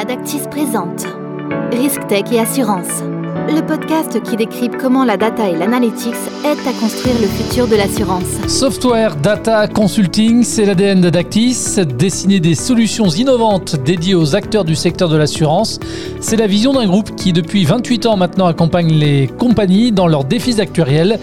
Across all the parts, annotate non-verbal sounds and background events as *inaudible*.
Adactis présente. Risque Tech et Assurance, le podcast qui décrypte comment la data et l'analytics aident à construire le futur de l'assurance. Software, data, consulting, c'est l'ADN d'Adactis. Dessiner des solutions innovantes dédiées aux acteurs du secteur de l'assurance, c'est la vision d'un groupe qui, depuis 28 ans maintenant, accompagne les compagnies dans leurs défis actuariels.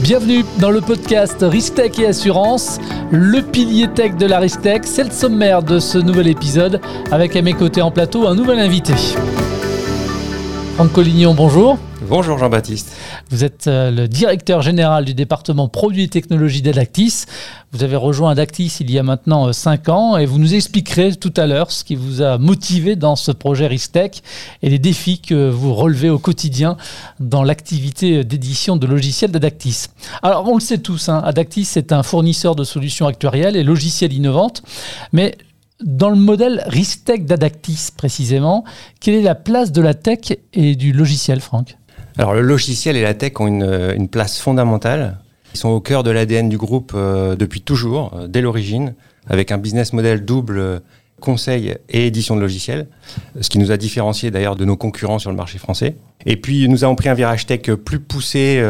Bienvenue dans le podcast Risk Tech et Assurance, le pilier tech de la Risk Tech. C'est le sommaire de ce nouvel épisode avec à mes côtés en plateau un nouvel invité. Franck Collignon, bonjour. Bonjour Jean-Baptiste. Vous êtes euh, le directeur général du département produits et technologies d'Adactis. Vous avez rejoint Adactis il y a maintenant 5 euh, ans et vous nous expliquerez tout à l'heure ce qui vous a motivé dans ce projet Ristech et les défis que vous relevez au quotidien dans l'activité d'édition de logiciels d'Adactis. Alors on le sait tous, hein, Adactis est un fournisseur de solutions actuarielles et logiciels innovantes, mais dans le modèle RISTEC d'Adactis précisément, quelle est la place de la tech et du logiciel, Franck? Alors le logiciel et la tech ont une, place fondamentale. Ils sont au cœur de l'ADN du groupe euh, depuis toujours, euh, dès l'origine, avec un business model double euh, conseil et édition de logiciels, ce qui nous a différencié d'ailleurs de nos concurrents sur le marché français. Et puis nous avons pris un virage tech plus poussé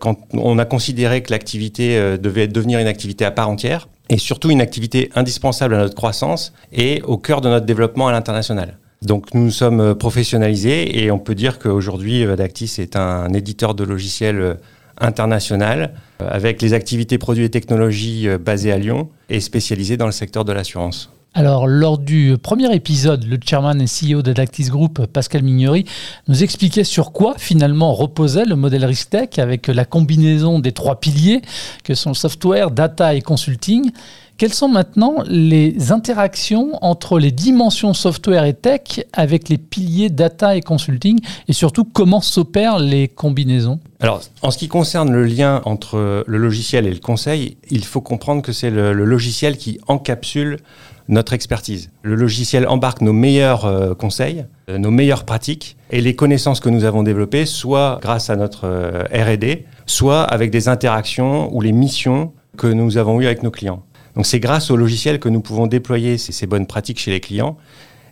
quand on a considéré que l'activité devait devenir une activité à part entière et surtout une activité indispensable à notre croissance et au cœur de notre développement à l'international. Donc nous nous sommes professionnalisés et on peut dire qu'aujourd'hui Adactis est un éditeur de logiciels international avec les activités produits et technologies basées à Lyon et spécialisées dans le secteur de l'assurance. Alors, lors du premier épisode, le chairman et CEO d'Adactis Group, Pascal Mignori, nous expliquait sur quoi finalement reposait le modèle RiskTech avec la combinaison des trois piliers que sont software, data et consulting. Quelles sont maintenant les interactions entre les dimensions software et tech avec les piliers data et consulting et surtout comment s'opèrent les combinaisons? Alors, en ce qui concerne le lien entre le logiciel et le conseil, il faut comprendre que c'est le logiciel qui encapsule notre expertise. Le logiciel embarque nos meilleurs euh, conseils, euh, nos meilleures pratiques et les connaissances que nous avons développées, soit grâce à notre euh, RD, soit avec des interactions ou les missions que nous avons eues avec nos clients. Donc c'est grâce au logiciel que nous pouvons déployer ces, ces, bonnes pratiques chez les clients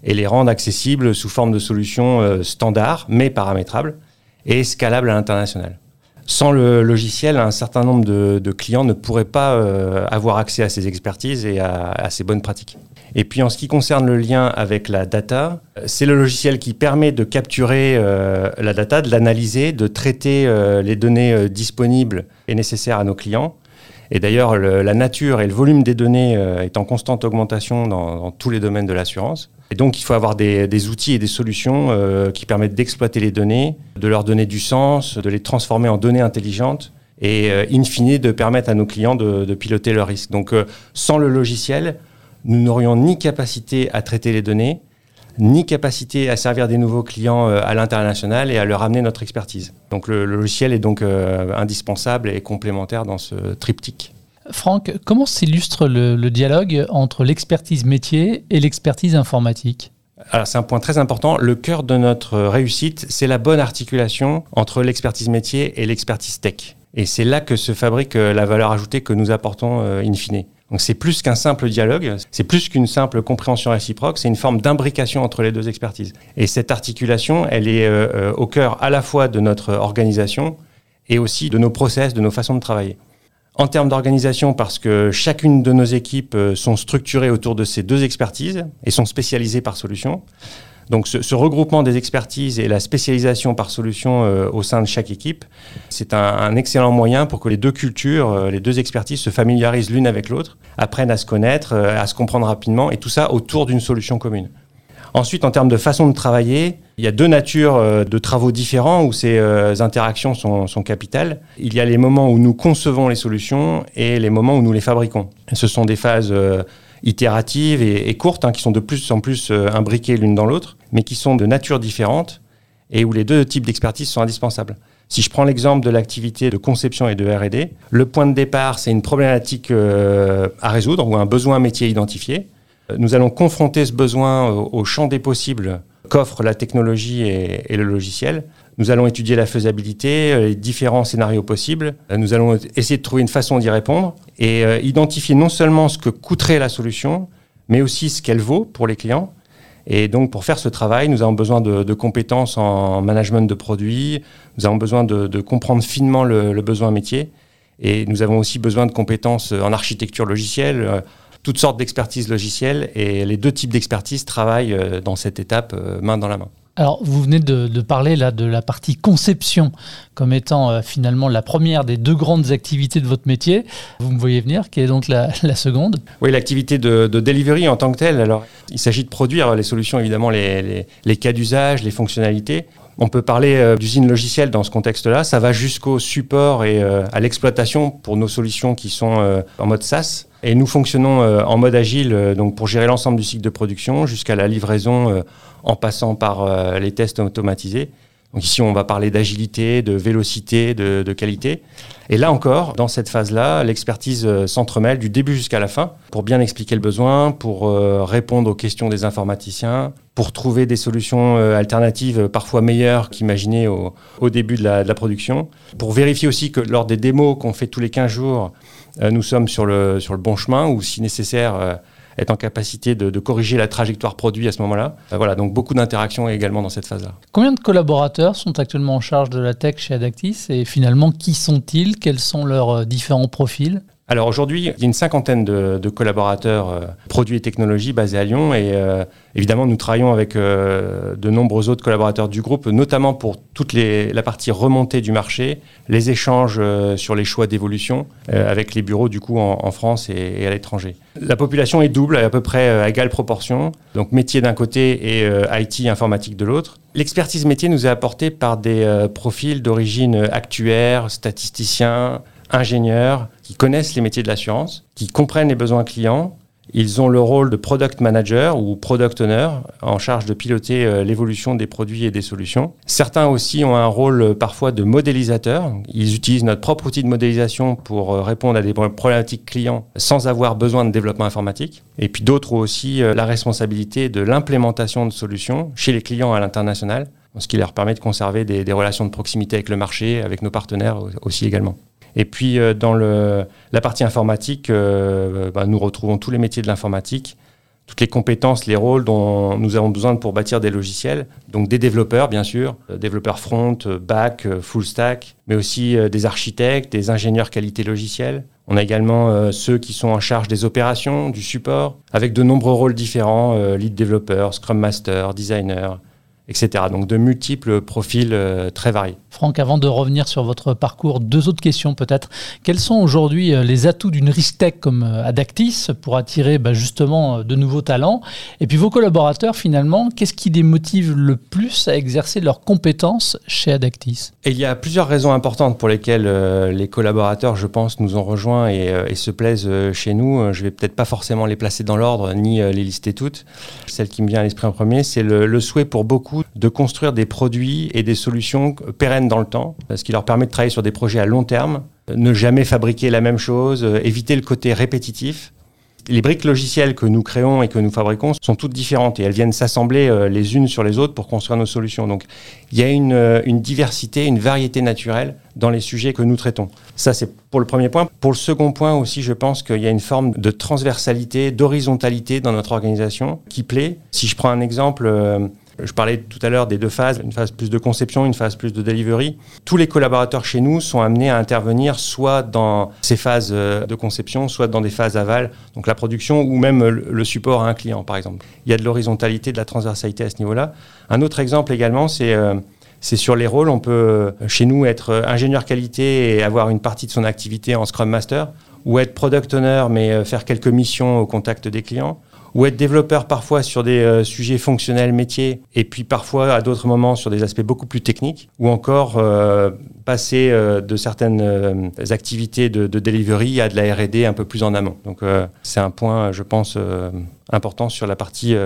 et les rendre accessibles sous forme de solutions standards, mais paramétrables et scalables à l'international. Sans le logiciel, un certain nombre de, clients ne pourraient pas euh, avoir accès à ces expertises et à, ces bonnes pratiques. Et puis en ce qui concerne le lien avec la data, c'est le logiciel qui permet de capturer euh, la data, de l'analyser, de traiter euh, les données disponibles et nécessaires à nos clients. Et d'ailleurs, la nature et le volume des données est en constante augmentation dans tous les domaines de l'assurance. Et donc, il faut avoir des, outils et des solutions euh, qui permettent d'exploiter les données, de leur donner du sens, de les transformer en données intelligentes et, euh, in fine, de permettre à nos clients de, piloter leurs risques. Donc, euh, sans le logiciel, nous n'aurions ni capacité à traiter les données, ni capacité à servir des nouveaux clients à l'international et à leur amener notre expertise. Donc, le logiciel est donc indispensable et complémentaire dans ce triptyque. Franck, comment s'illustre le, dialogue entre l'expertise métier et l'expertise informatique? Alors c'est un point très important. Le cœur de notre réussite, c'est la bonne articulation entre l'expertise métier et l'expertise tech. Et c'est là que se fabrique euh, la valeur ajoutée que nous apportons euh, in fine. Donc c'est plus qu'un simple dialogue, c'est plus qu'une simple compréhension réciproque, c'est une forme d'imbrication entre les deux expertises. Et cette articulation, elle est euh, au cœur à la fois de notre organisation et aussi de nos process, de nos façons de travailler. En termes d'organisation, parce que chacune de nos équipes euh, sont structurées autour de ces deux expertises et sont spécialisées par solution. Donc ce, regroupement des expertises et la spécialisation par solution euh, au sein de chaque équipe, c'est un, excellent moyen pour que les deux cultures, euh, les deux expertises se familiarisent l'une avec l'autre, apprennent à se connaître, à se comprendre rapidement, et tout ça autour d'une solution commune. Ensuite, en termes de façon de travailler, il y a deux natures euh, de travaux différents où ces euh, interactions sont, capitales. Il y a les moments où nous concevons les solutions et les moments où nous les fabriquons. Ce sont des phases euh, itératives et, courtes hein, qui sont de plus en plus imbriquées l'une dans l'autre, mais qui sont de nature différente et où les deux types d'expertise sont indispensables. Si je prends l'exemple de l'activité de conception et de RD, le point de départ, c'est une problématique à résoudre ou un besoin métier identifié. Nous allons confronter ce besoin au, champ des possibles qu'offre la technologie et, le logiciel. Nous allons étudier la faisabilité, euh, les différents scénarios possibles. Euh, nous allons essayer de trouver une façon d'y répondre et euh, identifier non seulement ce que coûterait la solution, mais aussi ce qu'elle vaut pour les clients Et donc, pour faire ce travail, nous avons besoin de, compétences en management de produits, nous avons besoin de, comprendre finement le, besoin métier, et nous avons aussi besoin de compétences en architecture logicielle, toutes sortes d'expertise logicielle, et les deux types d'expertise travaillent dans cette étape main dans la main. Alors, vous venez de, parler là de la partie conception comme étant euh, finalement la première des deux grandes activités de votre métier. Vous me voyez venir, qui est donc la, *laughs* seconde Oui, l'activité de, delivery en tant que telle. Alors, il s'agit de produire les solutions, évidemment, les, cas d'usage, les fonctionnalités. On peut parler euh, d'usine logicielle dans ce contexte-là. Ça va jusqu'au support et euh, à l'exploitation pour nos solutions qui sont en mode SaaS. Et nous fonctionnons en mode agile donc pour gérer l'ensemble du cycle de production jusqu'à la livraison en passant par euh, les tests automatisés. Donc ici, on va parler d'agilité, de vélocité, de, qualité. Et là encore, dans cette phase-là, l'expertise euh, s'entremêle du début jusqu'à la fin pour bien expliquer le besoin, pour euh, répondre aux questions des informaticiens, pour trouver des solutions alternatives parfois meilleures qu'imaginées au, début de la, production, pour vérifier aussi que lors des démos qu'on fait tous les 15 jours, nous sommes sur le bon chemin ou si nécessaire être en capacité de, corriger la trajectoire produit à ce moment-là. Euh, voilà, donc beaucoup d'interactions également dans cette phase-là. Combien de collaborateurs sont actuellement en charge de la tech chez Adactis et finalement qui sont-ils? Quels sont leurs euh, différents profils? Alors aujourd'hui, il y a une cinquantaine de, collaborateurs euh, produits et technologies basés à Lyon et euh, évidemment nous travaillons avec euh, de nombreux autres collaborateurs du groupe, notamment pour toute les, la partie remontée du marché, les échanges sur les choix d'évolution avec les bureaux du coup en, France et, à l'étranger. La population est double, à peu près à égale proportion, donc métier d'un côté et IT informatique de l'autre. L'expertise métier nous est apportée par des profils d'origine actuaire, statisticiens, ingénieurs qui connaissent les métiers de l'assurance, qui comprennent les besoins clients. Ils ont le rôle de product manager ou product owner en charge de piloter euh, l'évolution des produits et des solutions. Certains aussi ont un rôle euh, parfois de modélisateur. Ils utilisent notre propre outil de modélisation pour euh, répondre à des problématiques clients sans avoir besoin de développement informatique. Et puis d'autres ont aussi la responsabilité de l'implémentation de solutions chez les clients à l'international, ce qui leur permet de conserver des, des relations de proximité avec le marché, avec nos partenaires aussi également. Et puis euh, dans la partie informatique, euh, bah, nous retrouvons tous les métiers de l'informatique, toutes les compétences, les rôles dont nous avons besoin pour bâtir des logiciels. Donc des développeurs, bien sûr, euh, développeurs front, back, full stack, mais aussi des architectes, des ingénieurs qualité logicielle. On a également ceux qui sont en charge des opérations, du support, avec de nombreux rôles différents, lead développeur, scrum master, designer, etc. Donc de multiples profils euh, très variés. Franck, avant de revenir sur votre parcours, deux autres questions peut-être. Quels sont aujourd'hui euh, les atouts d'une Ristech comme euh, Adactis pour attirer bah, justement de nouveaux talents? Et puis vos collaborateurs finalement, qu'est-ce qui les motive le plus à exercer leurs compétences chez Adactis? Et Il y a plusieurs raisons importantes pour lesquelles les collaborateurs, je pense, nous ont rejoints et, se plaisent chez nous. Je vais peut-être pas forcément les placer dans l'ordre ni les lister toutes. Celle qui me vient à l'esprit en premier, c'est le souhait pour beaucoup de construire des produits et des solutions pérennes dans le temps, ce qui leur permet de travailler sur des projets à long terme, ne jamais fabriquer la même chose, euh, éviter le côté répétitif. Les briques logicielles que nous créons et que nous fabriquons sont toutes différentes et elles viennent s'assembler euh, les unes sur les autres pour construire nos solutions. Donc il y a euh, une diversité, une variété naturelle dans les sujets que nous traitons. Ça, c'est pour le premier point. Pour le second point aussi, je pense qu'il y a une forme de transversalité, d'horizontalité dans notre organisation qui plaît. Si je prends un exemple, je parlais tout à l'heure des deux phases, une phase plus de conception, une phase plus de delivery. Tous les collaborateurs chez nous sont amenés à intervenir soit dans ces phases euh, de conception, soit dans des phases aval, donc la production ou même le support à un client par exemple. Il y a de l'horizontalité, de la transversalité à ce niveau-là. Un autre exemple également, c'est euh, c'est sur les rôles. On peut euh, chez nous être ingénieur qualité et avoir une partie de son activité en Scrum Master, ou être product owner mais faire quelques missions au contact des clients, ou être développeur parfois sur des euh, sujets fonctionnels, métiers, et puis parfois à d'autres moments sur des aspects beaucoup plus techniques, ou encore euh, passer euh, de certaines activités de, de, delivery à de la R&D un peu plus en amont. Donc c'est un point, je pense, important sur la partie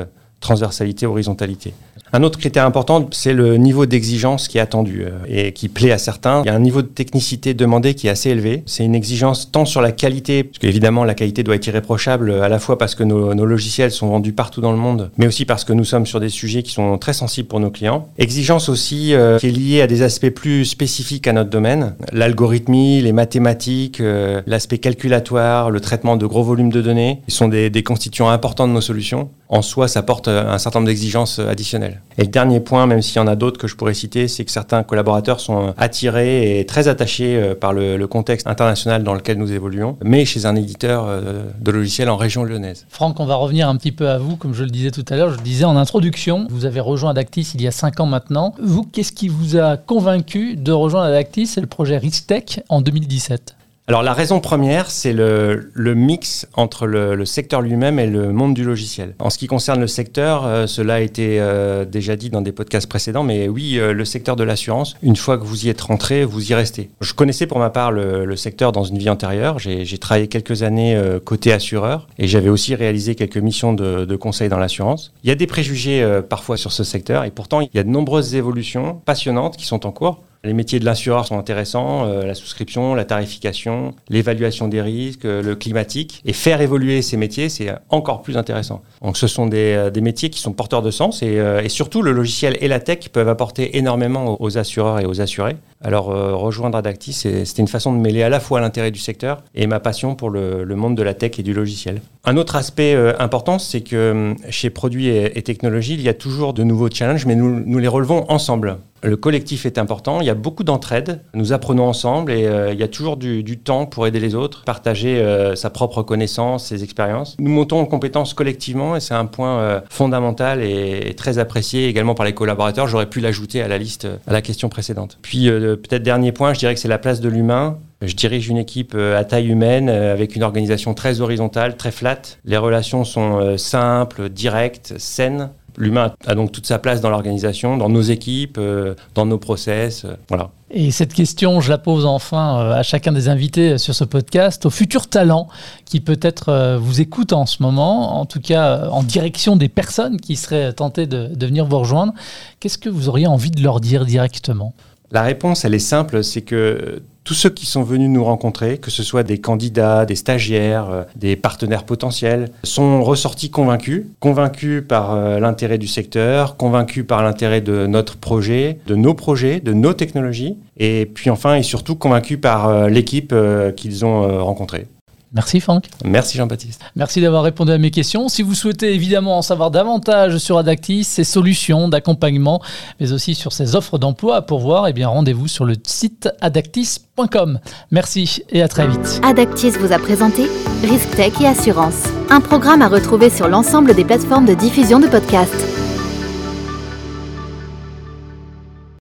transversalité, horizontalité. Un autre critère important, c'est le niveau d'exigence qui est attendu euh, et qui plaît à certains. Il y a un niveau de technicité demandé qui est assez élevé. C'est une exigence tant sur la qualité, parce qu'évidemment la qualité doit être irréprochable, à la fois parce que nos, logiciels sont vendus partout dans le monde, mais aussi parce que nous sommes sur des sujets qui sont très sensibles pour nos clients. Exigence aussi euh, qui est liée à des aspects plus spécifiques à notre domaine, l'algorithmie, les mathématiques, euh, l'aspect calculatoire, le traitement de gros volumes de données, ils sont des, des constituants importants de nos solutions. En soi, ça porte un certain nombre d'exigences additionnelles. Et le dernier point, même s'il y en a d'autres que je pourrais citer, c'est que certains collaborateurs sont attirés et très attachés par le, contexte international dans lequel nous évoluons, mais chez un éditeur de logiciels en région lyonnaise. Franck, on va revenir un petit peu à vous, comme je le disais tout à l'heure. Je le disais en introduction, vous avez rejoint Adactis il y a 5 ans maintenant. Vous, qu'est-ce qui vous a convaincu de rejoindre Adactis et le projet Ristech en 2017 alors la raison première, c'est le, mix entre le, secteur lui-même et le monde du logiciel. En ce qui concerne le secteur, euh, cela a été euh, déjà dit dans des podcasts précédents, mais oui, euh, le secteur de l'assurance, une fois que vous y êtes rentré, vous y restez. Je connaissais pour ma part le, secteur dans une vie antérieure. J'ai travaillé quelques années côté assureur et j'avais aussi réalisé quelques missions de, de conseil dans l'assurance. Il y a des préjugés parfois sur ce secteur et pourtant il y a de nombreuses évolutions passionnantes qui sont en cours. Les métiers de l'assureur sont intéressants, euh, la souscription, la tarification, l'évaluation des risques, euh, le climatique. Et faire évoluer ces métiers, c'est encore plus intéressant. Donc ce sont des, euh, métiers qui sont porteurs de sens et, et, surtout le logiciel et la tech peuvent apporter énormément aux assureurs et aux assurés. Alors rejoindre Adactis, c'était une façon de mêler à la fois l'intérêt du secteur et ma passion pour le, monde de la tech et du logiciel. Un autre aspect important, c'est que chez Produits et, et Technologies, il y a toujours de nouveaux challenges, mais nous, les relevons ensemble. Le collectif est important, il y a beaucoup d'entraide, nous apprenons ensemble et euh, il y a toujours du, temps pour aider les autres, partager euh, sa propre connaissance, ses expériences. Nous montons en compétences collectivement et c'est un point euh, fondamental et, très apprécié également par les collaborateurs. J'aurais pu l'ajouter à la liste, à la question précédente. Puis peut-être dernier point, je dirais que c'est la place de l'humain. Je dirige une équipe à taille humaine avec une organisation très horizontale, très flat. Les relations sont simples, directes, saines. L'humain a donc toute sa place dans l'organisation, dans nos équipes, euh, dans nos process. Euh, voilà. Et cette question, je la pose enfin euh, à chacun des invités sur ce podcast, au futur talent qui peut-être vous écoute en ce moment, en tout cas en direction des personnes qui seraient tentées de venir vous rejoindre. Qu'est-ce que vous auriez envie de leur dire directement? La réponse, elle est simple, c'est que tous ceux qui sont venus nous rencontrer, que ce soit des candidats, des stagiaires, euh, des partenaires potentiels, sont ressortis convaincus, convaincus par euh, l'intérêt du secteur, convaincus par l'intérêt de notre projet, de nos projets, de nos technologies, et puis enfin et surtout convaincus par euh, l'équipe qu'ils ont rencontrée. Merci Franck. Merci Jean-Baptiste. Merci d'avoir répondu à mes questions. Si vous souhaitez évidemment en savoir davantage sur Adactis, ses solutions d'accompagnement, mais aussi sur ses offres d'emploi à pourvoir, eh bien rendez-vous sur le site adactis.com. Merci et à très vite. Adactis vous a présenté Risk Tech et Assurance, un programme à retrouver sur l'ensemble des plateformes de diffusion de podcasts.